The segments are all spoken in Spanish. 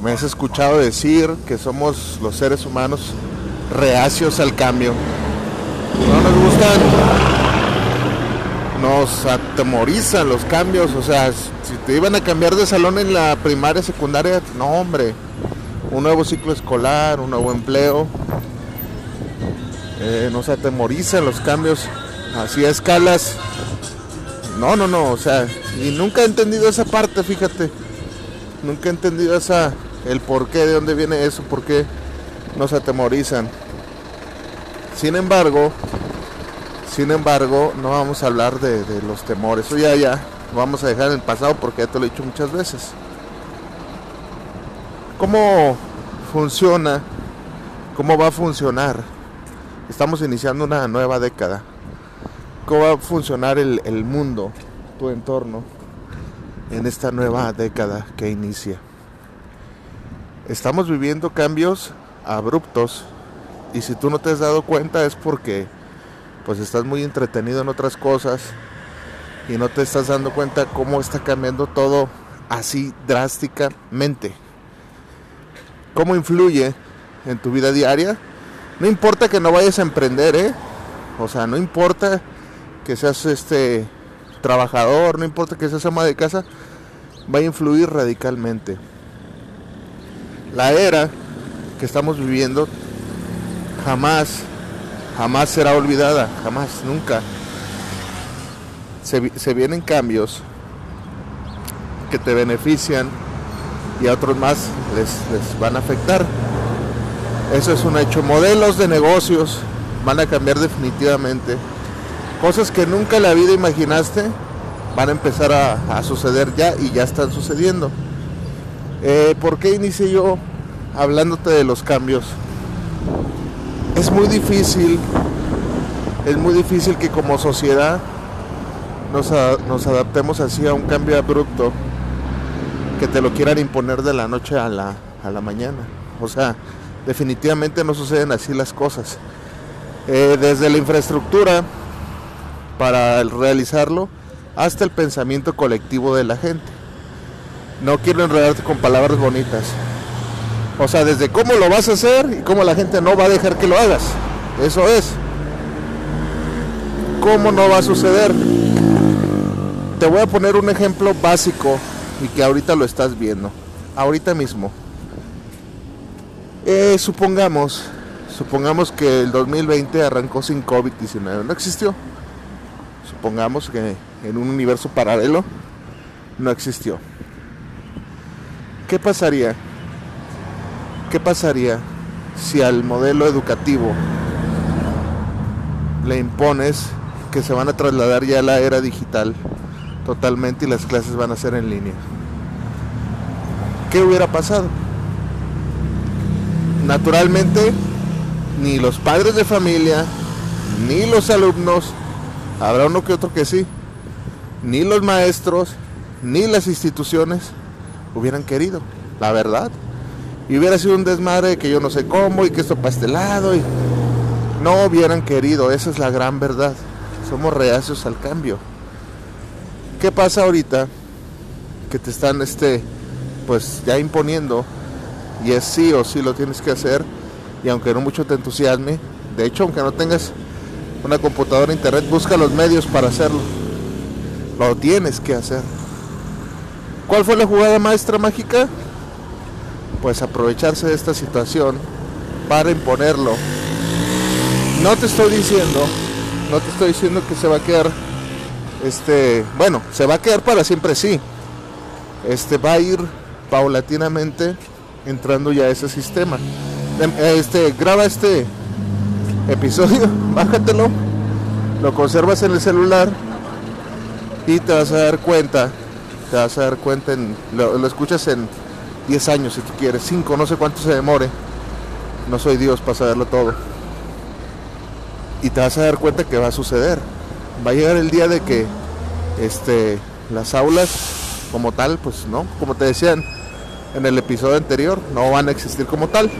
me has escuchado decir que somos los seres humanos reacios al cambio? No nos gustan, nos atemorizan los cambios, o sea, si te iban a cambiar de salón en la primaria, secundaria, no hombre, un nuevo ciclo escolar, un nuevo empleo, eh, nos atemorizan los cambios así a escalas. No, no, no, o sea, y nunca he entendido esa parte, fíjate. Nunca he entendido esa, el por qué, de dónde viene eso, por qué nos atemorizan. Sin embargo, sin embargo, no vamos a hablar de, los temores. Eso ya, ya, lo vamos a dejar en el pasado porque ya te lo he dicho muchas veces. ¿Cómo funciona? ¿Cómo va a funcionar? Estamos iniciando una nueva década. ¿Cómo va a funcionar el mundo, tu entorno, en esta nueva década que inicia? Estamos viviendo cambios abruptos y si tú no te has dado cuenta es porque pues estás muy entretenido en otras cosas y no te estás dando cuenta cómo está cambiando todo así drásticamente. ¿Cómo influye en tu vida diaria? No importa que no vayas a emprender, ¿eh? O sea, no importa que seas este trabajador, no importa que seas ama de casa, va a influir radicalmente. La era que estamos viviendo jamás, jamás será olvidada, jamás, nunca. Se, vienen cambios que te benefician y a otros más les, les van a afectar. Eso es un hecho. Modelos de negocios van a cambiar definitivamente. Cosas que nunca en la vida imaginaste van a empezar a, a suceder ya y ya están sucediendo. Eh, ¿Por qué inicié yo hablándote de los cambios? Es muy difícil, es muy difícil que como sociedad nos, nos adaptemos así a un cambio abrupto que te lo quieran imponer de la noche a la, a la mañana. O sea, definitivamente no suceden así las cosas. Eh, desde la infraestructura para realizarlo hasta el pensamiento colectivo de la gente. No quiero enredarte con palabras bonitas. O sea, desde cómo lo vas a hacer y cómo la gente no va a dejar que lo hagas. Eso es. ¿Cómo no va a suceder? Te voy a poner un ejemplo básico y que ahorita lo estás viendo. Ahorita mismo. Eh, supongamos, supongamos que el 2020 arrancó sin COVID-19. No existió. Supongamos que en un universo paralelo no existió. ¿Qué pasaría? ¿Qué pasaría si al modelo educativo le impones que se van a trasladar ya a la era digital totalmente y las clases van a ser en línea? ¿Qué hubiera pasado? Naturalmente, ni los padres de familia, ni los alumnos, habrá uno que otro que sí, ni los maestros, ni las instituciones hubieran querido, la verdad. Y hubiera sido un desmadre que yo no sé cómo y que esto para este lado y no hubieran querido, esa es la gran verdad. Somos reacios al cambio. ¿Qué pasa ahorita? Que te están este pues ya imponiendo y es sí o sí lo tienes que hacer y aunque no mucho te entusiasme, de hecho aunque no tengas una computadora internet, busca los medios para hacerlo. Lo tienes que hacer. ¿Cuál fue la jugada maestra mágica? Pues aprovecharse de esta situación para imponerlo. No te estoy diciendo no te estoy diciendo que se va a quedar, este, bueno, se va a quedar para siempre, sí. Este va a ir paulatinamente entrando ya a ese sistema. Em, este, graba este episodio, bájatelo, lo conservas en el celular y te vas a dar cuenta, te vas a dar cuenta, en, lo, escuchas en 10 años si tú quieres, 5, no sé cuánto se demore. No soy Dios para saberlo todo. Y te vas a dar cuenta que va a suceder. Va a llegar el día de que este, las aulas como tal, pues no, como te decían en el episodio anterior, no van a existir como tal.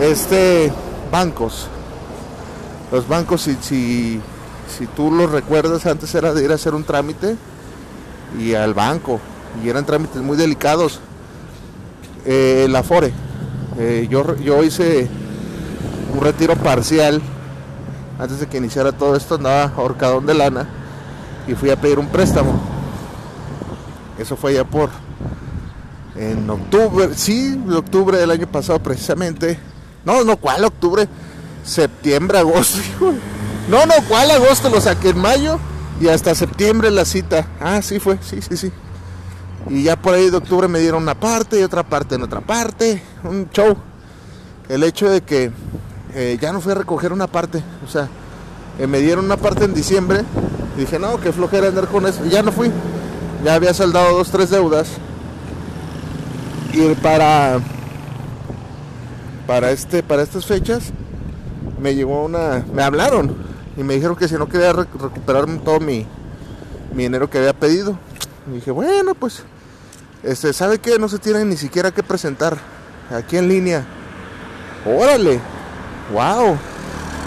Este, bancos. Los bancos, si, si, si tú los recuerdas, antes era de ir a hacer un trámite y al banco. Y eran trámites muy delicados. Eh, la FORE. Eh, yo, yo hice un retiro parcial antes de que iniciara todo esto, andaba ahorcadón de lana y fui a pedir un préstamo. Eso fue ya por en octubre, sí, octubre del año pasado precisamente. No, no, ¿cuál octubre? Septiembre, agosto. No, no, ¿cuál agosto? Lo saqué en mayo y hasta septiembre la cita. Ah, sí fue, sí, sí, sí. Y ya por ahí de octubre me dieron una parte y otra parte en otra parte. Un show. El hecho de que eh, ya no fui a recoger una parte. O sea, eh, me dieron una parte en diciembre. Dije, no, qué flojera andar con eso. Y ya no fui. Ya había saldado dos, tres deudas. Y para. Para este, para estas fechas. Me llegó una. Me hablaron. Y me dijeron que si no quería re- recuperar todo mi, mi dinero que había pedido. Y dije, bueno, pues. Este, ¿sabe qué? No se tiene ni siquiera que presentar. Aquí en línea. Órale. Wow.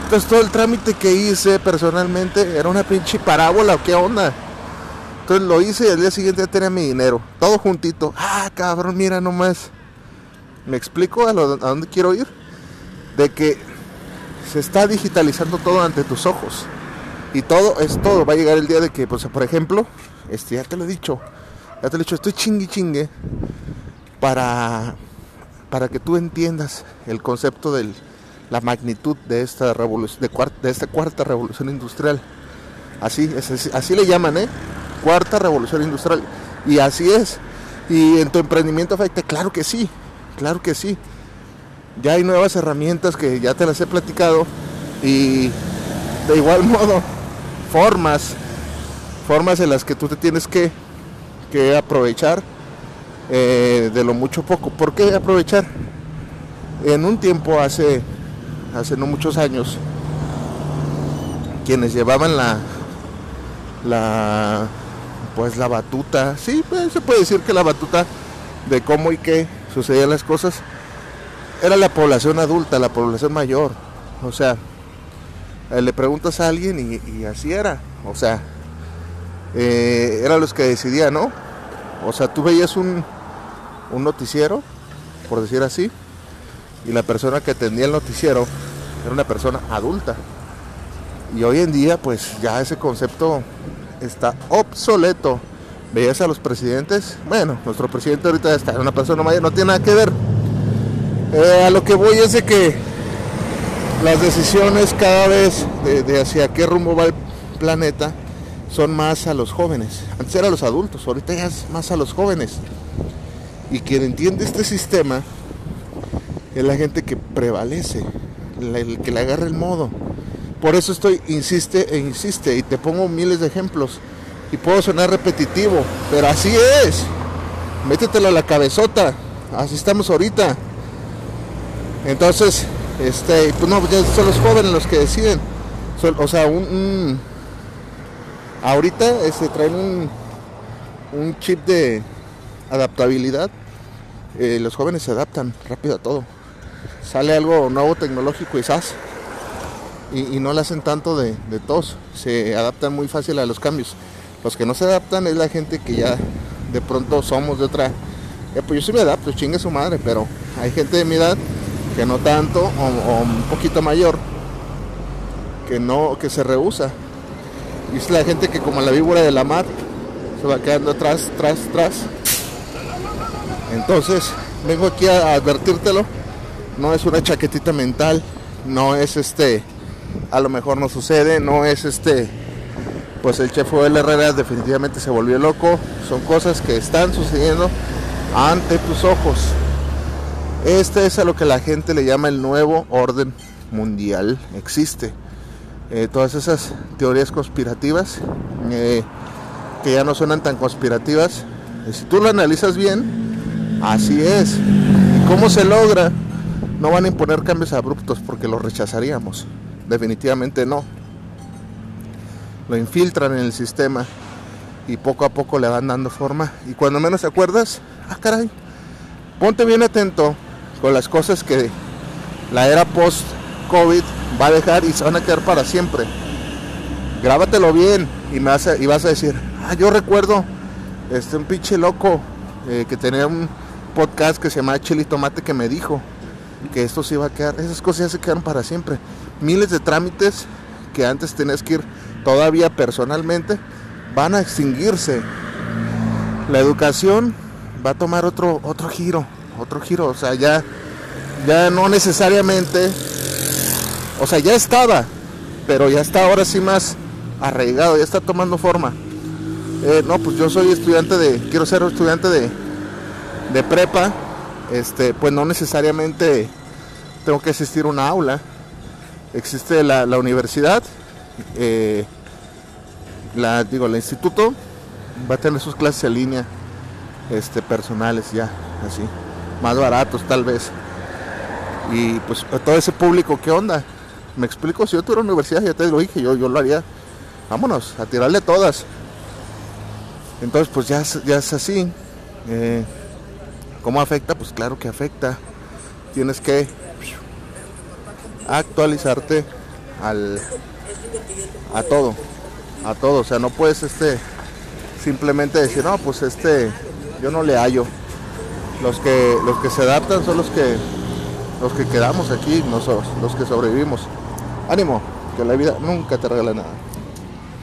Entonces todo el trámite que hice personalmente era una pinche parábola, ¿qué onda? Entonces lo hice y al día siguiente ya tenía mi dinero. Todo juntito. Ah, cabrón, mira nomás. ¿Me explico a dónde quiero ir? De que se está digitalizando todo ante tus ojos. Y todo es todo. Va a llegar el día de que, pues, por ejemplo, este, ya te lo he dicho. Ya te lo he dicho, estoy chingue chingue para, para que tú entiendas el concepto de la magnitud de esta revolución, de, cuar- de esta cuarta revolución industrial. Así, es, así le llaman, ¿eh? Cuarta revolución industrial. Y así es. Y en tu emprendimiento afecta, claro que sí, claro que sí. Ya hay nuevas herramientas que ya te las he platicado y de igual modo formas, formas en las que tú te tienes que, que aprovechar eh, de lo mucho poco. ¿Por qué aprovechar? En un tiempo hace, hace no muchos años, quienes llevaban la, la, pues la batuta, sí, pues, se puede decir que la batuta de cómo y qué sucedían las cosas, era la población adulta, la población mayor. O sea, eh, le preguntas a alguien y, así era. O sea, eh, eran los que decidían, ¿no? O sea, tú veías un, un noticiero, por decir así, y la persona que atendía el noticiero era una persona adulta. Y hoy en día, pues ya ese concepto está obsoleto. Veías a los presidentes, bueno, nuestro presidente ahorita está una persona mayor, no tiene nada que ver. Eh, a lo que voy es de que las decisiones cada vez de, hacia qué rumbo va el planeta son más a los jóvenes. Antes eran los adultos, ahorita ya es más a los jóvenes. Y quien entiende este sistema es la gente que prevalece, el que le agarra el modo. Por eso estoy, insiste e insiste, y te pongo miles de ejemplos. Y puedo sonar repetitivo, pero así es. Métetelo a la cabezota. Así estamos ahorita. Entonces, este, pues no, ya son los jóvenes los que deciden. O sea, un, ahorita este, traen un, un chip de adaptabilidad. Eh, los jóvenes se adaptan rápido a todo. Sale algo nuevo tecnológico y ¡zas! y, y no le hacen tanto de, de tos, se adaptan muy fácil a los cambios. Los que no se adaptan es la gente que ya de pronto somos de otra. eh, pues yo sí me adapto, chingue su madre, pero hay gente de mi edad que no tanto o, un poquito mayor que no, que se rehúsa. Y es la gente que como la víbora de la mar se va quedando atrás, atrás, atrás. Entonces, vengo aquí a advertírtelo. No es una chaquetita mental, no es este a lo mejor no sucede, no es este, pues el chef Joel Herrera definitivamente se volvió loco, son cosas que están sucediendo ante tus ojos. Este es a lo que la gente le llama el nuevo orden mundial, existe. Eh, todas esas teorías conspirativas eh, que ya no suenan tan conspirativas, si tú lo analizas bien, así es. ¿Y cómo se logra? No van a imponer cambios abruptos porque los rechazaríamos. Definitivamente no. Lo infiltran en el sistema y poco a poco le van dando forma. Y cuando menos te acuerdas, ah caray, ponte bien atento con las cosas que la era post-COVID va a dejar y se van a quedar para siempre. Grábatelo bien y, me vas a, vas a decir, ah, yo recuerdo este, un pinche loco eh, que tenía un podcast que se llama Chili Tomate que me dijo que esto se iba a quedar, esas cosas ya se quedaron para siempre. Miles de trámites que antes tenías que ir todavía personalmente van a extinguirse. La educación va a tomar otro, otro giro, otro giro, o sea, ya, ya no necesariamente, o sea, ya estaba, pero ya está ahora sí más arraigado, ya está tomando forma. Eh, no, pues yo soy estudiante de, quiero ser estudiante de, de prepa, este, pues no necesariamente tengo que asistir a una aula. Existe la, la universidad, eh, la, digo, el instituto va a tener sus clases en línea, este, personales ya, así, más baratos tal vez. Y pues todo ese público, ¿qué onda? Me explico, si yo tuviera universidad, ya te lo dije, yo, yo lo haría. Vámonos, a tirarle todas. Entonces, pues ya, ya es así. Eh, ¿Cómo afecta? Pues claro que afecta. Tienes que actualizarte al a todo, a todo, o sea, no puedes este simplemente decir, "No, pues este yo no le hallo." Los que los que se adaptan son los que los que quedamos aquí, nosotros, los que sobrevivimos. Ánimo, que la vida nunca te regala nada.